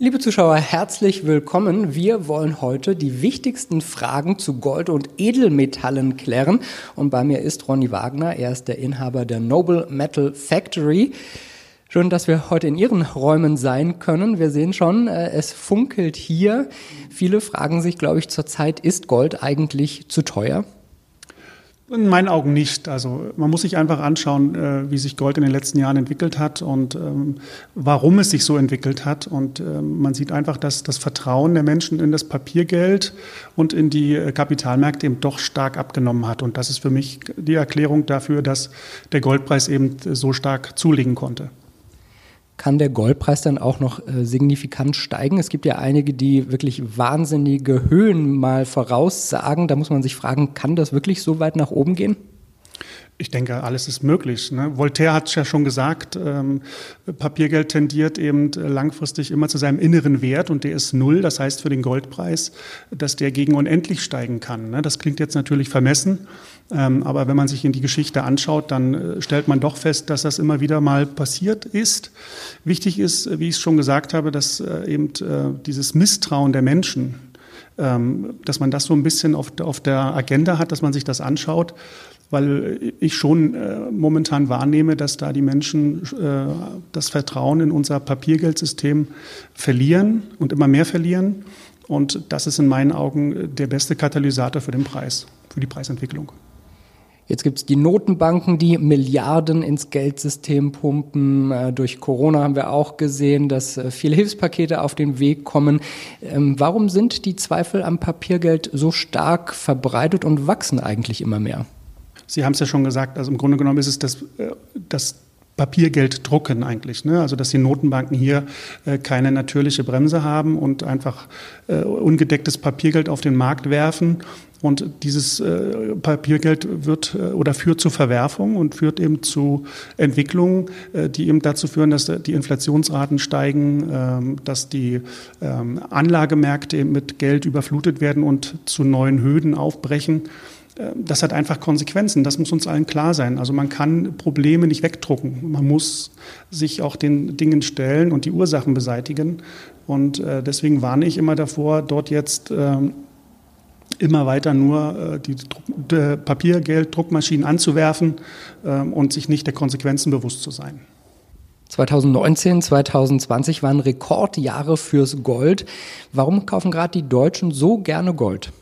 Liebe Zuschauer, herzlich willkommen. Wir wollen heute die wichtigsten Fragen zu Gold und Edelmetallen klären. Und bei mir ist Ronny Wagner. Er ist der Inhaber der Noble Metal Factory. Schön, dass wir heute in Ihren Räumen sein können. Wir sehen schon, äh, es funkelt hier. Viele fragen sich, glaube ich, zurzeit, ist Gold eigentlich zu teuer? In meinen Augen nicht. Also man muss sich einfach anschauen, äh, wie sich Gold in den letzten Jahren entwickelt hat und ähm, warum es sich so entwickelt hat. Und ähm, man sieht einfach, dass das Vertrauen der Menschen in das Papiergeld und in die äh, Kapitalmärkte eben doch stark abgenommen hat. Und das ist für mich die Erklärung dafür, dass der Goldpreis eben so stark zulegen konnte kann der Goldpreis dann auch noch äh, signifikant steigen. Es gibt ja einige, die wirklich wahnsinnige Höhen mal voraussagen. Da muss man sich fragen, kann das wirklich so weit nach oben gehen? Ich denke, alles ist möglich. Ne? Voltaire hat es ja schon gesagt, ähm, Papiergeld tendiert eben langfristig immer zu seinem inneren Wert und der ist null. Das heißt für den Goldpreis, dass der gegen unendlich steigen kann. Ne? Das klingt jetzt natürlich vermessen, ähm, aber wenn man sich in die Geschichte anschaut, dann äh, stellt man doch fest, dass das immer wieder mal passiert ist. Wichtig ist, wie ich es schon gesagt habe, dass äh, eben äh, dieses Misstrauen der Menschen, dass man das so ein bisschen auf, auf der Agenda hat, dass man sich das anschaut weil ich schon äh, momentan wahrnehme, dass da die Menschen äh, das Vertrauen in unser Papiergeldsystem verlieren und immer mehr verlieren. Und das ist in meinen Augen der beste Katalysator für den Preis, für die Preisentwicklung. Jetzt gibt es die Notenbanken, die Milliarden ins Geldsystem pumpen. Äh, durch Corona haben wir auch gesehen, dass äh, viele Hilfspakete auf den Weg kommen. Ähm, warum sind die Zweifel am Papiergeld so stark verbreitet und wachsen eigentlich immer mehr? Sie haben es ja schon gesagt, also im Grunde genommen ist es das, äh, das Papiergeld drucken eigentlich. Ne? Also dass die Notenbanken hier äh, keine natürliche Bremse haben und einfach äh, ungedecktes Papiergeld auf den Markt werfen. Und dieses äh, Papiergeld wird äh, oder führt zu Verwerfung und führt eben zu Entwicklungen, äh, die eben dazu führen, dass die Inflationsraten steigen, ähm, dass die ähm, Anlagemärkte mit Geld überflutet werden und zu neuen Höhen aufbrechen. Äh, das hat einfach Konsequenzen. Das muss uns allen klar sein. Also man kann Probleme nicht wegdrucken. Man muss sich auch den Dingen stellen und die Ursachen beseitigen. Und äh, deswegen warne ich immer davor, dort jetzt ähm, immer weiter nur äh, die Papiergelddruckmaschinen anzuwerfen ähm, und sich nicht der Konsequenzen bewusst zu sein. 2019, 2020 waren Rekordjahre fürs Gold. Warum kaufen gerade die Deutschen so gerne Gold?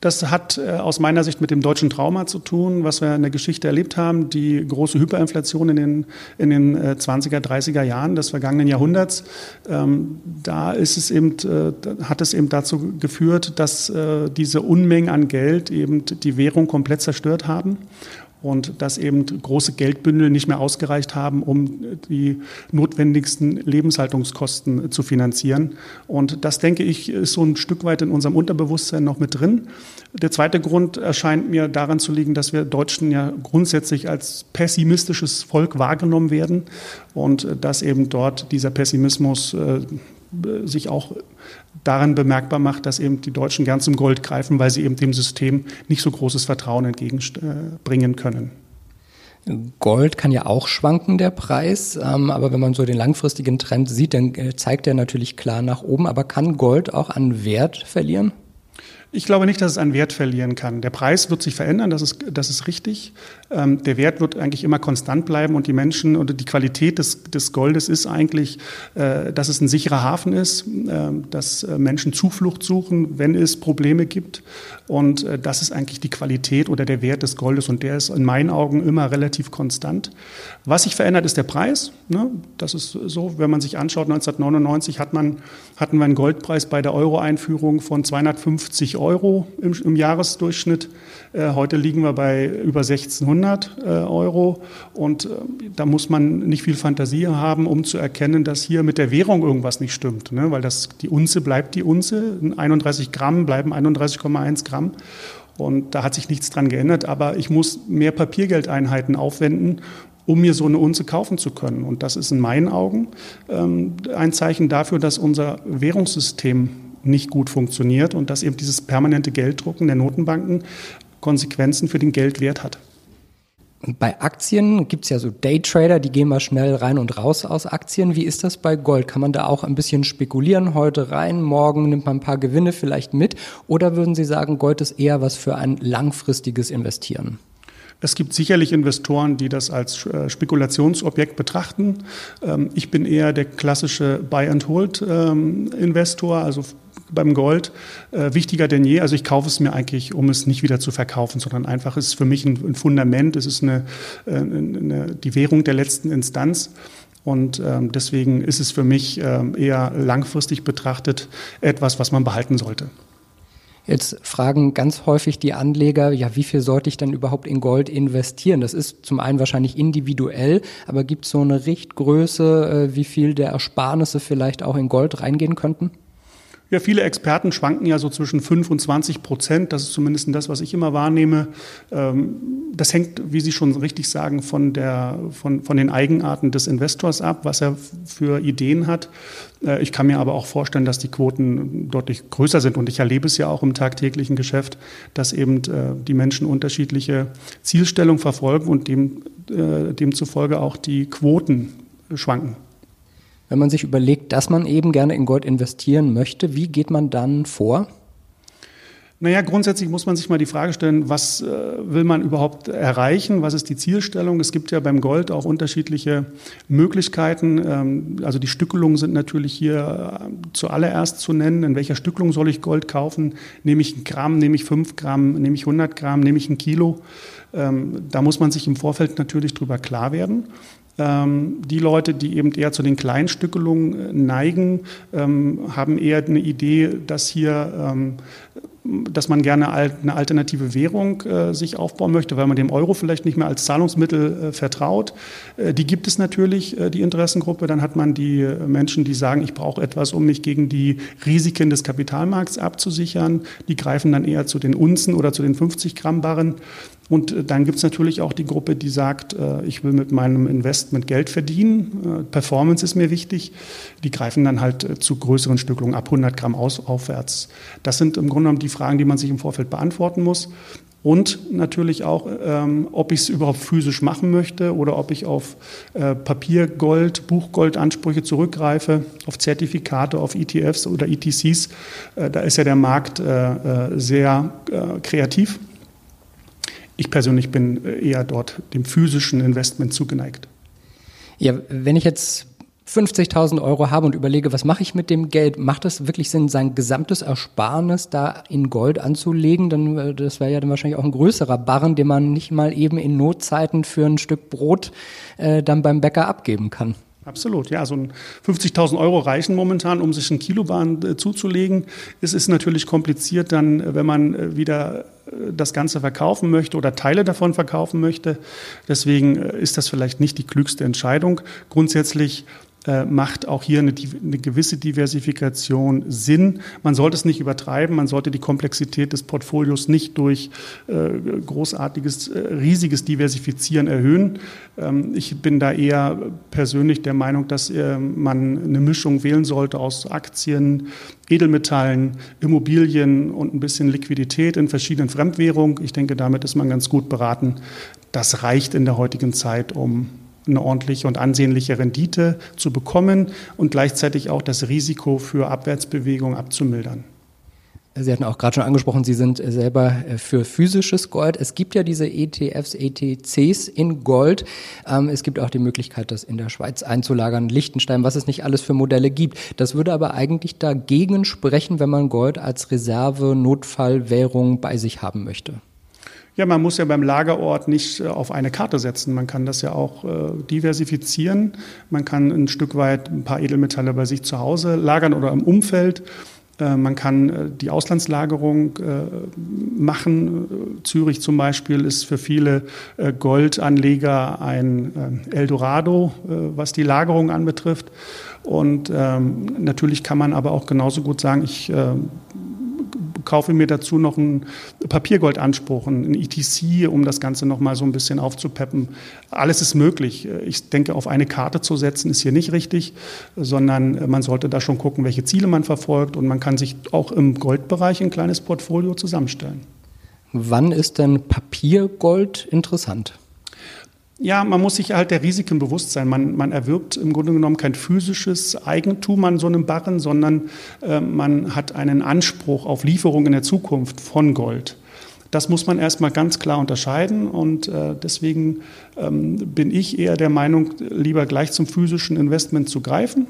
Das hat äh, aus meiner Sicht mit dem deutschen Trauma zu tun, was wir in der Geschichte erlebt haben, die große Hyperinflation in den, in den 20er, äh, 30er Jahren des vergangenen Jahrhunderts. Ähm, da ist es eben, äh, hat es eben dazu geführt, dass diese Unmengen an Geld eben die Währung komplett zerstört haben und dass eben große Geldbündel nicht mehr ausgereicht haben, um die notwendigsten Lebenshaltungskosten zu finanzieren. Und das, denke ich, ist so ein Stück weit in unserem Unterbewusstsein noch mit drin. Der zweite Grund erscheint mir daran zu liegen, dass wir Deutschen ja grundsätzlich als pessimistisches Volk wahrgenommen werden und dass eben dort dieser Pessimismus äh, sich auch daran bemerkbar macht, dass eben die Deutschen gern zum Gold greifen, weil sie eben dem System nicht so großes Vertrauen entgegenbringen können. Gold kann ja auch schwanken, der Preis, ähm, aber wenn man so den langfristigen Trend sieht, dann äh, zeigt er natürlich klar nach oben. Aber kann Gold auch an Wert verlieren? Ich glaube nicht, dass es an Wert verlieren kann. Der Preis wird sich verändern, das ist, das ist richtig. Ähm, der Wert wird eigentlich immer konstant bleiben und die Menschen oder die Qualität des, des Goldes ist eigentlich, äh, dass es ein sicherer Hafen ist, äh, dass Menschen Zuflucht suchen, wenn es Probleme gibt. Und äh, das ist eigentlich die Qualität oder der Wert des Goldes und der ist in meinen Augen immer relativ konstant. Was sich verändert, ist der Preis. Ne? Das ist so, wenn man sich anschaut, 1999 hat man, hatten wir einen Goldpreis bei der Euro-Einführung von 250 Euro im, im Jahresdurchschnitt. Äh, heute liegen wir bei über 1600 äh, Euro und äh, da muss man nicht viel Fantasie haben, um zu erkennen, dass hier mit der Währung irgendwas nicht stimmt, ne? weil das, die Unze bleibt die Unze, 31 Gramm bleiben 31,1 Gramm. Und da hat sich nichts dran geändert, aber ich muss mehr Papiergeldeinheiten aufwenden, um mir so eine Unze kaufen zu können. Und das ist in meinen Augen ähm, ein Zeichen dafür, dass unser Währungssystem nicht gut funktioniert und dass eben dieses permanente Gelddrucken der Notenbanken Konsequenzen für den Geldwert hat. Bei Aktien gibt es ja so Daytrader, die gehen mal schnell rein und raus aus Aktien. Wie ist das bei Gold? Kann man da auch ein bisschen spekulieren? Heute rein, morgen nimmt man ein paar Gewinne vielleicht mit? Oder würden Sie sagen, Gold ist eher was für ein langfristiges Investieren? Es gibt sicherlich Investoren, die das als äh, Spekulationsobjekt betrachten. Ähm, ich bin eher der klassische Buy-and-Hold-Investor, ähm, also beim Gold äh, wichtiger denn je. Also ich kaufe es mir eigentlich, um es nicht wieder zu verkaufen, sondern einfach ist es für mich ein, Fundament. Es ist eine, äh, eine, die Währung der letzten Instanz. Und ähm, deswegen ist es für mich eher langfristig betrachtet etwas, was man behalten sollte. Jetzt fragen ganz häufig die Anleger, ja, wie viel sollte ich denn überhaupt in Gold investieren? Das ist zum einen wahrscheinlich individuell, aber gibt es so eine Richtgröße, äh, wie viel der Ersparnisse vielleicht auch in Gold reingehen könnten? Ja, viele Experten schwanken ja so zwischen 5 und 20 Prozent. Das ist zumindest das, was ich immer wahrnehme. Ähm, das hängt, wie Sie schon richtig sagen, von, der, von, von den Eigenarten des Investors ab, was er für Ideen hat. Äh, ich kann mir aber auch vorstellen, dass die Quoten deutlich größer sind. Und ich erlebe es ja auch im tagtäglichen Geschäft, dass eben äh, die Menschen unterschiedliche Zielstellungen verfolgen und dem, äh, demzufolge auch die Quoten schwanken. Wenn man sich überlegt, dass man eben gerne in Gold investieren möchte, wie geht man dann vor? Naja, grundsätzlich muss man sich mal die Frage stellen, was äh, will man überhaupt erreichen? Was ist die Zielstellung? Es gibt ja beim Gold auch unterschiedliche Möglichkeiten. Ähm, also die Stückelungen sind natürlich hier äh, zuallererst zu nennen. In welcher Stückelung soll ich Gold kaufen? Nehme ich ein Gramm, nehme ich fünf Gramm, nehme ich 100 Gramm, nehme ich ein Kilo? Ähm, da muss man sich im Vorfeld natürlich drüber klar werden. Ähm, die Leute, die eben eher zu den Kleinstückelungen äh, neigen, ähm, haben eher eine Idee, dass hier ähm, dass man gerne eine alternative Währung äh, sich aufbauen möchte, weil man dem Euro vielleicht nicht mehr als Zahlungsmittel äh, vertraut. Die gibt es natürlich, die Interessengruppe. Dann hat man die Menschen, die sagen, ich brauche etwas, um mich gegen die Risiken des Kapitalmarkts abzusichern. Die greifen dann eher zu den Unzen oder zu den 50 Gramm Barren. Und äh, dann gibt es natürlich auch die Gruppe, die sagt, ich will mit meinem Investment Geld verdienen. Performance ist mir wichtig. Die greifen dann halt zu größeren Stückelungen ab 100 Gramm aus, aufwärts. Das sind im Grunde genommen die Fragen, die man sich im Vorfeld beantworten muss. Und natürlich auch, ähm, ob ich es überhaupt physisch machen möchte oder ob ich auf äh, Papiergold, Buchgoldansprüche zurückgreife, auf Zertifikate, auf ETFs oder ETCs. Äh, da ist ja der Markt äh, äh sehr äh, kreativ. Ich persönlich bin äh, eher dort dem physischen Investment zugeneigt. Ja, wenn ich jetzt 50.000 Euro habe und überlege, was mache ich mit dem Geld, macht es wirklich Sinn, sein gesamtes Ersparnis da in Gold anzulegen? Dann, äh, das wäre ja dann wahrscheinlich auch ein größerer Barren, den man nicht mal eben in Notzeiten für ein Stück Brot äh, dann beim Bäcker abgeben kann. Absolut, ja. So ein 50.000 Euro reichen momentan, um sich ein Kilobahn äh, zuzulegen. Es ist natürlich kompliziert dann, äh, wenn man äh, wieder das Ganze verkaufen möchte oder Teile davon verkaufen möchte. Deswegen ist das vielleicht nicht die klügste Entscheidung. Grundsätzlich äh, macht auch hier eine, eine, gewisse Diversifikation Sinn. Man sollte es nicht übertreiben, man sollte die Komplexität des Portfolios nicht durch äh, großartiges, äh, riesiges Diversifizieren erhöhen. Ähm, ich bin da eher persönlich der Meinung, dass äh, man eine Mischung wählen sollte aus Aktien, Edelmetallen, Immobilien und ein bisschen Liquidität in verschiedenen Fremdwährungen. Ich denke, damit ist man ganz gut beraten. Das reicht in der heutigen Zeit, um eine ordentliche und ansehnliche Rendite zu bekommen und gleichzeitig auch das Risiko für Abwärtsbewegung abzumildern. Sie hatten auch gerade schon angesprochen, Sie sind selber äh, für physisches Gold. Es gibt ja diese ETFs, ETCs in Gold. Ähm, es gibt auch die Möglichkeit, das in der Schweiz einzulagern, Liechtenstein, was es nicht alles für Modelle gibt. Das würde aber eigentlich dagegen sprechen, wenn man Gold als Reserve, Notfallwährung bei sich haben möchte. Ja, man muss ja beim Lagerort nicht äh, auf eine Karte setzen. Man kann das ja auch äh, diversifizieren. Man kann ein Stück weit ein paar Edelmetalle bei sich zu Hause lagern oder im Umfeld. Äh, man kann die Auslandslagerung machen. Zürich zum Beispiel ist für viele Goldanleger ein Eldorado, was die Lagerung anbetrifft. Und ähm, natürlich kann man aber auch genauso gut sagen, ich kaufe mir dazu noch einen Papiergoldanspruch, einen ETC, um das Ganze noch mal so ein bisschen aufzupeppen. Alles ist möglich. Ich denke, auf eine Karte zu setzen ist hier nicht richtig, sondern man sollte da schon gucken, welche Ziele man verfolgt und man kann sich auch im Goldbereich ein kleines Portfolio zusammenstellen. Wann ist denn Papiergold interessant? Ja, man muss sich halt der Risiken bewusst sein. Man, man erwirbt im Grunde genommen kein physisches Eigentum an so einem Barren, sondern äh, man hat einen Anspruch auf Lieferung in der Zukunft von Gold. Das muss man erstmal ganz klar unterscheiden und äh, deswegen ähm, bin ich eher der Meinung, lieber gleich zum physischen Investment zu greifen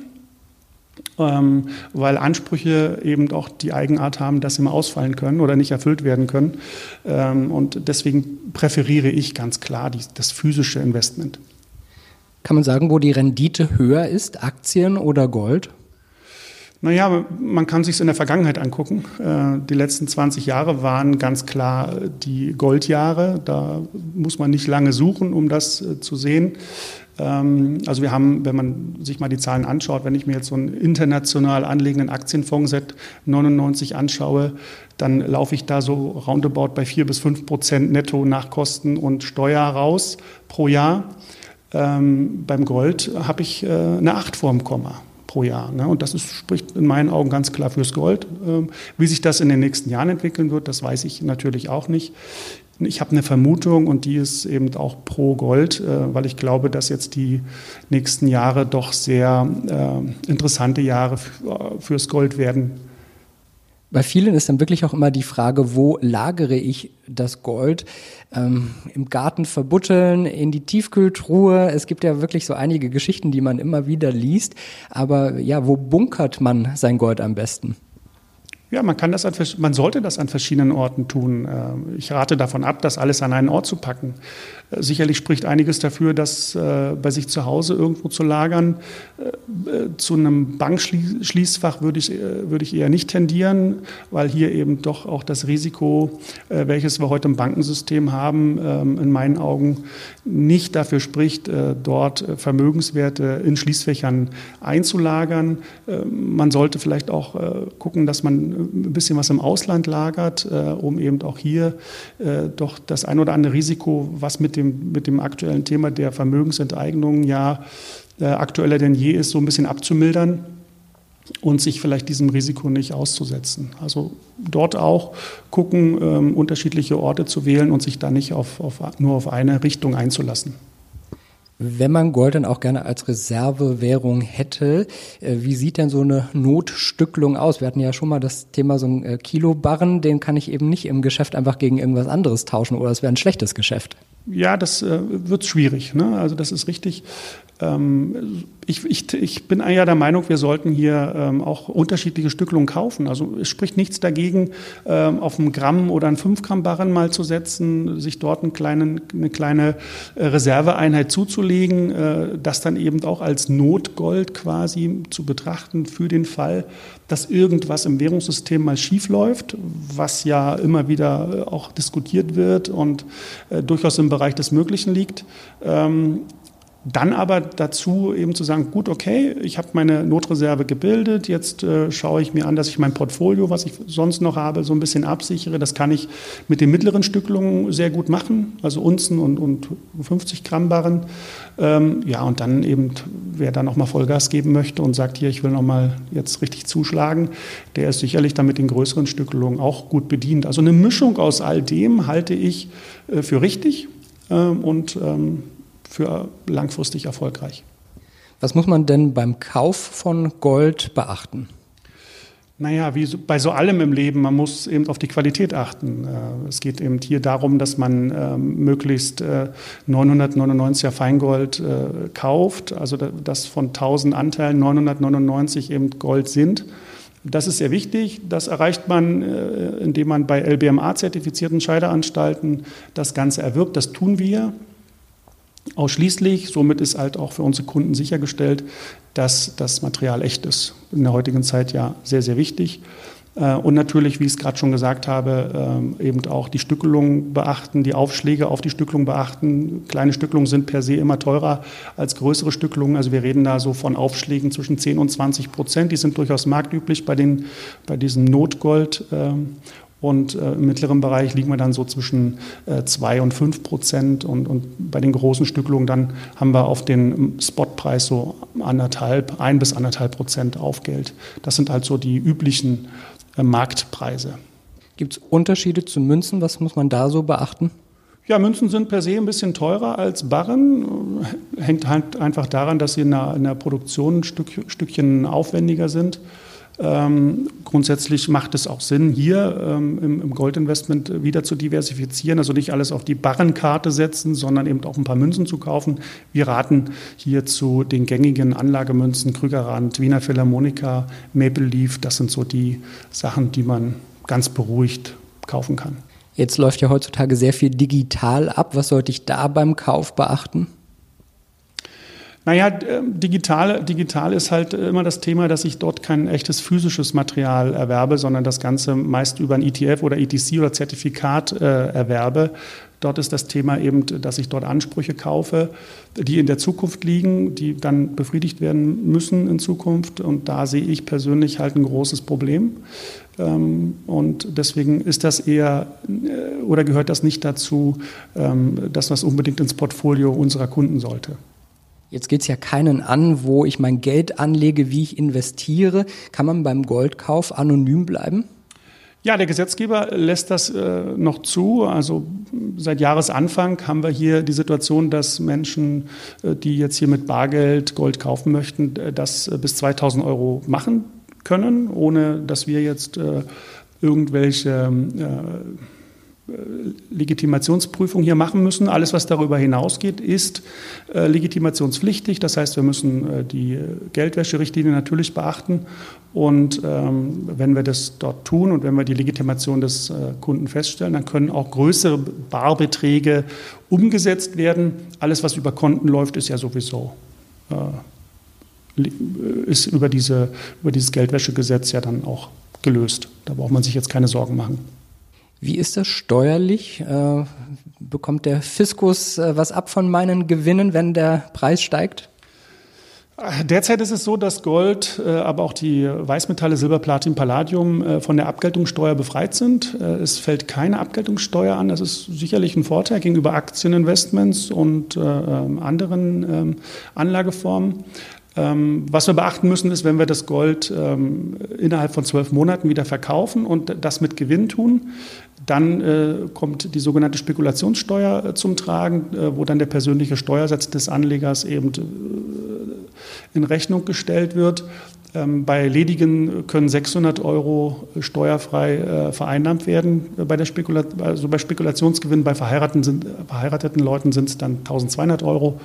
ähm, weil Ansprüche eben auch die Eigenart haben, dass sie mal ausfallen können oder nicht erfüllt werden können. Ähm, und deswegen präferiere ich ganz klar die, das physische Investment. Kann man sagen, wo die Rendite höher ist, Aktien oder Gold? Naja, man kann sich in der Vergangenheit angucken. Äh, die letzten 20 Jahre waren ganz klar die Goldjahre. Da muss man nicht lange suchen, um das äh, zu sehen. Ähm, also wir haben, wenn man sich mal die Zahlen anschaut, wenn ich mir jetzt so einen international anlegenden Aktienfonds seit 99 anschaue, dann laufe ich da so roundabout bei 4 bis 5 Prozent netto nach Kosten und Steuer raus pro Jahr. Ähm, beim Gold habe ich äh, eine 8 vorm Komma pro Jahr. Ne? Und das ist, spricht in meinen Augen ganz klar fürs Gold. Ähm, wie sich das in den nächsten Jahren entwickeln wird, das weiß ich natürlich auch nicht. Ich habe eine Vermutung und die ist eben auch pro Gold, äh, weil ich glaube, dass jetzt die nächsten Jahre doch sehr äh, interessante Jahre fürs Gold werden. Bei vielen ist dann wirklich auch immer die Frage, wo lagere ich das Gold? Ähm, Im Garten verbutteln, in die Tiefkühltruhe. Es gibt ja wirklich so einige Geschichten, die man immer wieder liest. Aber ja, wo bunkert man sein Gold am besten? Ja, man kann das an, man sollte das an verschiedenen Orten tun. Äh, ich rate davon ab, das alles an einen Ort zu packen. Äh, sicherlich spricht einiges dafür, das äh, bei sich zu Hause irgendwo zu lagern. Zu einem Bankschließfach würde ich, würde ich eher nicht tendieren, weil hier eben doch auch das Risiko, welches wir heute im Bankensystem haben, ähm, in meinen Augen nicht dafür spricht, dort Vermögenswerte in Schließfächern einzulagern. Man sollte vielleicht auch gucken, dass man ein bisschen was im Ausland lagert, äh, um eben auch hier äh, doch das ein oder andere Risiko, was mit dem, mit dem aktuellen Thema der Vermögensenteignung ja äh, aktueller denn je ist, so ein bisschen abzumildern und sich vielleicht diesem Risiko nicht auszusetzen. Also dort auch gucken, ähm, unterschiedliche Orte zu wählen und sich da nicht auf, auf, nur auf eine Richtung einzulassen. Wenn man Gold dann auch gerne als Reservewährung hätte, äh, wie sieht denn so eine Notstücklung aus? Wir hatten ja schon mal das Thema so ein äh, Kilobarren, den kann ich eben nicht im Geschäft einfach gegen irgendwas anderes tauschen oder es wäre ein schlechtes Geschäft. Ja, das äh, wird schwierig. Ne? Also das ist richtig. Ähm, ich, ich, ich bin ja der Meinung, wir sollten hier ähm, auch unterschiedliche Stückelungen kaufen. Also es spricht nichts dagegen, ähm, auf einen Gramm oder einen 5 Gramm Barren mal zu setzen, sich dort einen kleinen, eine kleine äh, Reserveeinheit zuzulegen, äh, das dann eben auch als Notgold quasi zu betrachten für den Fall, dass irgendwas im Währungssystem mal schief läuft, was ja immer wieder äh, auch diskutiert wird und äh, durchaus im Bereich des Möglichen liegt. Ähm, dann aber dazu eben zu sagen, gut, okay, ich habe meine Notreserve gebildet, jetzt äh, schaue ich mir an, dass ich mein Portfolio, was ich sonst noch habe, so ein bisschen absichere. Das kann ich mit den mittleren Stücklungen sehr gut machen, also Unzen und, und 50 Gramm Barren. Ähm, ja, und dann eben, wer da nochmal Vollgas geben möchte und sagt, hier, ich will nochmal jetzt richtig zuschlagen, der ist sicherlich dann mit den größeren Stückelungen auch gut bedient. Also eine Mischung aus all dem halte ich äh, für richtig und ähm, für langfristig erfolgreich. Was muss man denn beim Kauf von Gold beachten? Naja, wie bei so allem im Leben, man muss eben auf die Qualität achten. Äh, es geht eben hier darum, dass man ähm, möglichst 999er äh, Feingold äh, kauft, also das von 1000 Anteilen 999 eben Gold sind. Das ist sehr wichtig. Das erreicht man, indem man bei LBMA-zertifizierten Scheideanstalten das Ganze erwirbt. Das tun wir ausschließlich. Somit ist halt auch für unsere Kunden sichergestellt, dass das Material echt ist. In der heutigen Zeit ja sehr, sehr wichtig. Äh, und natürlich, wie ich es gerade schon gesagt habe, ähm, eben auch die Stückelung beachten, die Aufschläge auf die Stückelung beachten. Kleine Stückelungen sind per se immer teurer als größere Stückelungen. Also wir reden da so von Aufschlägen zwischen 10 und 20 Prozent. Die sind durchaus marktüblich bei, den, bei diesem Notgold. Ähm, und äh, im mittleren Bereich liegen wir dann so zwischen äh, 2 und 5 Prozent. Und, und bei den großen Stückelungen dann haben wir auf den Spotpreis so anderthalb, ein bis anderthalb Prozent Aufgeld. Das sind halt so die üblichen äh, Marktpreise. Gibt es Unterschiede zu Münzen? Was muss man da so beachten? Ja, Münzen sind per se ein bisschen teurer als Barren. Hängt halt einfach daran, dass sie in der, in der Produktion ein Stück, Stückchen aufwendiger sind. Ähm, grundsätzlich macht es auch Sinn, hier ähm, im, im, Goldinvestment wieder zu diversifizieren, also nicht alles auf die Barrenkarte setzen, sondern eben auch ein paar Münzen zu kaufen. Wir raten hier zu den gängigen Anlagemünzen Krügerrand, Wiener Philharmonika, Maple Leaf. Das sind so die Sachen, die man ganz beruhigt kaufen kann. Jetzt läuft ja heutzutage sehr viel digital ab. Was sollte ich da beim Kauf beachten? Naja, ähm, digital, digital ist halt immer das Thema, dass ich dort kein echtes physisches Material erwerbe, sondern das Ganze meist über ein ETF oder ETC oder Zertifikat äh, erwerbe. Dort ist das Thema eben, dass ich dort Ansprüche kaufe, die in der Zukunft liegen, die dann befriedigt werden müssen in Zukunft. Und da sehe ich persönlich halt ein großes Problem. Ähm, und deswegen ist das eher äh, oder gehört das nicht dazu, ähm, dass das unbedingt ins Portfolio unserer Kunden sollte. Jetzt geht es ja keinen an, wo ich mein Geld anlege, wie ich investiere. Kann man beim Goldkauf anonym bleiben? Ja, der Gesetzgeber lässt das äh, noch zu. Also seit Jahresanfang haben wir hier die Situation, dass Menschen, äh, die jetzt hier mit Bargeld Gold kaufen möchten, äh, das äh, bis 2000 Euro machen können, ohne dass wir jetzt äh, irgendwelche äh, Legitimationsprüfung hier machen müssen. Alles, was darüber hinausgeht, ist äh, legitimationspflichtig. Das heißt, wir müssen äh, die Geldwäscherichtlinie natürlich beachten. Und ähm, wenn wir das dort tun und wenn wir die Legitimation des äh, Kunden feststellen, dann können auch größere Barbeträge umgesetzt werden. Alles, was über Konten läuft, ist ja sowieso äh, ist über, diese, über dieses Geldwäschegesetz ja dann auch gelöst. Da braucht man sich jetzt keine Sorgen machen. Wie ist das steuerlich? Äh, bekommt der Fiskus äh, was ab von meinen Gewinnen, wenn der Preis steigt? Derzeit ist es so, dass Gold, äh, aber auch die Weißmetalle Silber, Platin, Palladium von der Abgeltungssteuer befreit sind. Es fällt keine Abgeltungssteuer an. Das ist sicherlich ein Vorteil gegenüber Aktieninvestments und ähm, anderen ähm, Anlageformen. Ähm, was wir beachten müssen, ist, wenn wir das Gold innerhalb von zwölf Monaten wieder verkaufen und das mit Gewinn tun, dann äh, kommt die sogenannte Spekulationssteuer äh, zum Tragen, äh, wo dann der persönliche Steuersatz des Anlegers eben äh, in Rechnung gestellt wird. Ähm, bei ledigen können 600 Euro steuerfrei äh, vereinnahmt werden. Bei der Spekula also bei Spekulationsgewinn bei verheirateten, sind, verheirateten Leuten sind es dann 1200 Euro.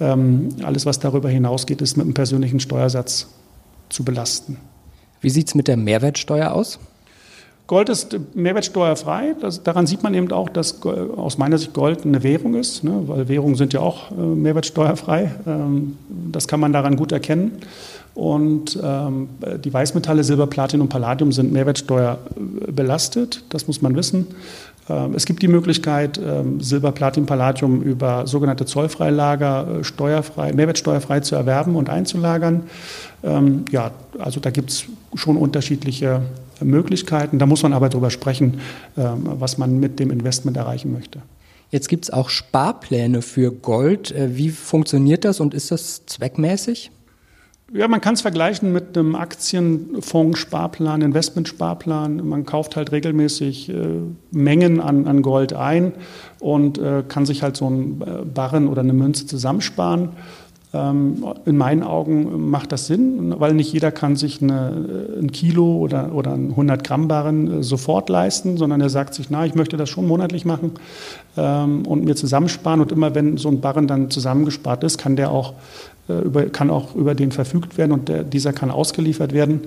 Ähm, alles, was darüber hinausgeht, ist mit einem persönlichen Steuersatz zu belasten. Wie sieht es mit der Mehrwertsteuer aus? Gold ist mehrwertsteuerfrei. Das, daran sieht man eben auch, dass aus meiner Sicht Gold eine Währung ist, ne? weil Währungen sind ja auch äh, mehrwertsteuerfrei. Ähm, das kann man daran gut erkennen. Und ähm, die Weißmetalle Silber, Platin und Palladium sind Mehrwertsteuer belastet. Das muss man wissen. Ähm, es gibt die Möglichkeit, ähm, Silber, Platin, Palladium über sogenannte Zollfreilager äh, steuerfrei, mehrwertsteuerfrei zu erwerben und einzulagern. Ähm, ja, also da gibt es schon unterschiedliche Möglichkeiten. Da muss man aber darüber sprechen, ähm, was man mit dem Investment erreichen möchte. Jetzt gibt es auch Sparpläne für Gold. Äh, wie funktioniert das und ist das zweckmäßig? Ja, man kann es vergleichen mit einem Aktienfonds-Sparplan, Investmentsparplan. Man kauft halt regelmäßig äh, Mengen an, an Gold ein und äh, kann sich halt so einen äh, Barren oder eine Münze zusammensparen. Ähm, in meinen Augen macht das Sinn, weil nicht jeder kann sich eine, ein Kilo oder, oder ein 100 Gramm Barren äh, sofort leisten, sondern er sagt sich, na, ich möchte das schon monatlich machen ähm, und mir zusammensparen. Und immer wenn so ein Barren dann zusammengespart ist, kann der auch äh, über, kann auch über den verfügt werden und der, dieser kann ausgeliefert werden.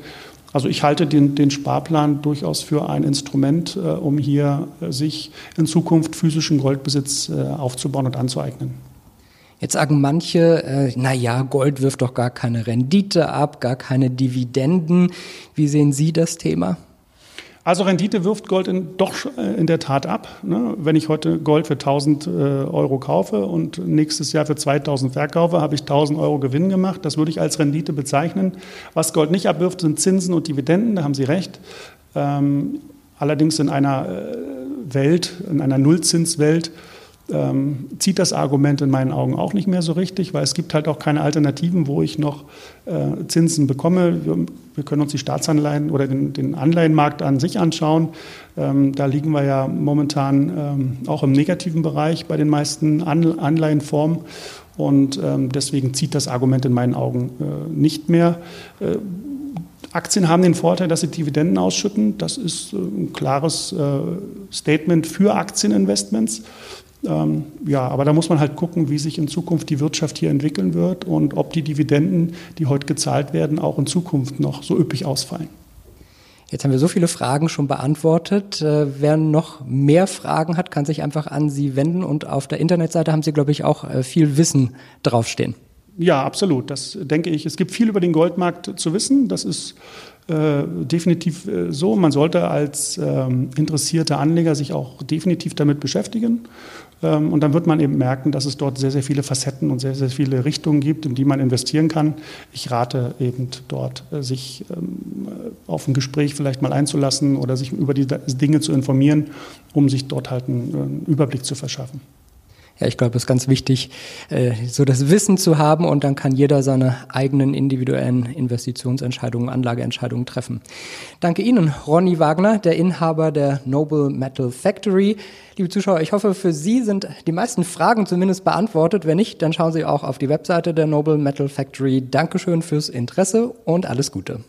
Also ich halte den, den Sparplan durchaus für ein Instrument, äh, um hier äh, sich in Zukunft physischen Goldbesitz äh, aufzubauen und anzueignen. Jetzt sagen manche, äh, na ja, Gold wirft doch gar keine Rendite ab, gar keine Dividenden. Wie sehen Sie das Thema? Also Rendite wirft Gold in, doch äh, in der Tat ab. Ne? Wenn ich heute Gold für 1000 äh, Euro kaufe und nächstes Jahr für 2000 verkaufe, habe ich 1000 Euro Gewinn gemacht. Das würde ich als Rendite bezeichnen. Was Gold nicht abwirft, sind Zinsen und Dividenden. Da haben Sie recht. Ähm, allerdings in einer äh, Welt, in einer Nullzinswelt, ähm, zieht das Argument in meinen Augen auch nicht mehr so richtig, weil es gibt halt auch keine Alternativen, wo ich noch äh, Zinsen bekomme. Wir, wir, können uns die Staatsanleihen oder den, den Anleihenmarkt an sich anschauen. Ähm, da liegen wir ja momentan ähm, auch im negativen Bereich bei den meisten an Anleihenformen. Und ähm, deswegen zieht das Argument in meinen Augen äh, nicht mehr. Äh, Aktien haben den Vorteil, dass sie Dividenden ausschütten. Das ist äh, ein klares äh, Statement für Aktieninvestments. Ähm, ja, aber da muss man halt gucken, wie sich in Zukunft die Wirtschaft hier entwickeln wird und ob die Dividenden, die heute gezahlt werden, auch in Zukunft noch so üppig ausfallen. Jetzt haben wir so viele Fragen schon beantwortet. Äh, wer noch mehr Fragen hat, kann sich einfach an Sie wenden und auf der Internetseite haben Sie, glaube ich, auch äh, viel Wissen draufstehen. Ja, absolut. Das denke ich. Es gibt viel über den Goldmarkt zu wissen. Das ist äh, definitiv äh, so. Man sollte als ähm, interessierter Anleger sich auch definitiv damit beschäftigen. Ähm, und dann wird man eben merken, dass es dort sehr, sehr viele Facetten und sehr, sehr viele Richtungen gibt, in die man investieren kann. Ich rate eben dort, äh, sich ähm, auf ein Gespräch vielleicht mal einzulassen oder sich über die Dinge zu informieren, um sich dort halt einen, einen Überblick zu verschaffen. Ja, ich glaube, es ist ganz wichtig, äh, so das Wissen zu haben und dann kann jeder seine eigenen individuellen Investitionsentscheidungen, Anlageentscheidungen treffen. Danke Ihnen, Ronny Wagner, der Inhaber der Noble Metal Factory. Liebe Zuschauer, ich hoffe, für Sie sind die meisten Fragen zumindest beantwortet. Wenn nicht, dann schauen Sie auch auf die Webseite der Noble Metal Factory. Dankeschön fürs Interesse und alles Gute.